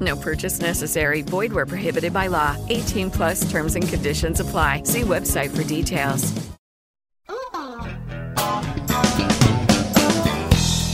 No purchase necessary. Void where prohibited by law. 18 plus terms and conditions apply. See website for details.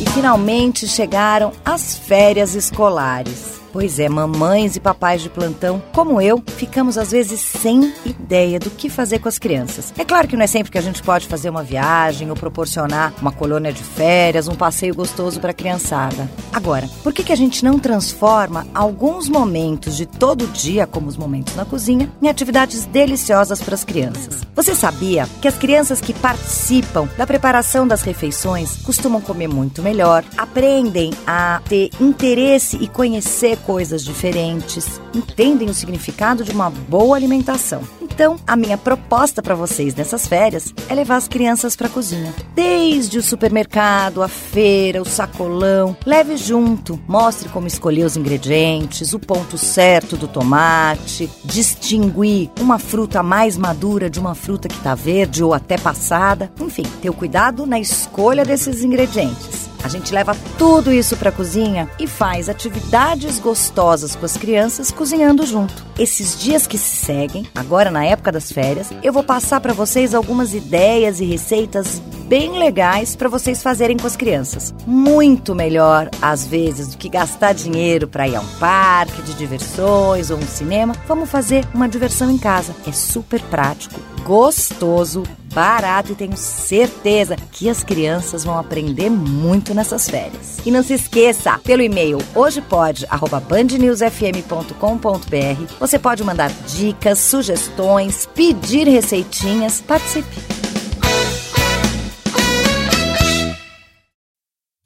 E finalmente chegaram as férias escolares. Pois é, mamães e papais de plantão, como eu, ficamos às vezes sem ideia do que fazer com as crianças. É claro que não é sempre que a gente pode fazer uma viagem ou proporcionar uma colônia de férias, um passeio gostoso para a criançada. Agora, por que, que a gente não transforma alguns momentos de todo dia, como os momentos na cozinha, em atividades deliciosas para as crianças? Você sabia que as crianças que participam da preparação das refeições costumam comer muito melhor, aprendem a ter interesse e conhecer coisas diferentes, entendem o significado de uma boa alimentação. Então, a minha proposta para vocês nessas férias é levar as crianças para a cozinha. Desde o supermercado, a feira, o sacolão, leve junto, mostre como escolher os ingredientes, o ponto certo do tomate, distinguir uma fruta mais madura de uma fruta que está verde ou até passada. Enfim, ter o cuidado na escolha desses ingredientes. A gente leva tudo isso para a cozinha e faz atividades gostosas com as crianças cozinhando junto. Esses dias que se seguem, agora na época das férias, eu vou passar para vocês algumas ideias e receitas bem legais para vocês fazerem com as crianças. Muito melhor, às vezes, do que gastar dinheiro para ir a um parque de diversões ou um cinema. Vamos fazer uma diversão em casa. É super prático, gostoso, barato e tenho certeza que as crianças vão aprender muito nessas férias. E não se esqueça, pelo e-mail hojepode@bandnewsfm.com.br, você pode mandar dicas, sugestões, pedir receitinhas, participe.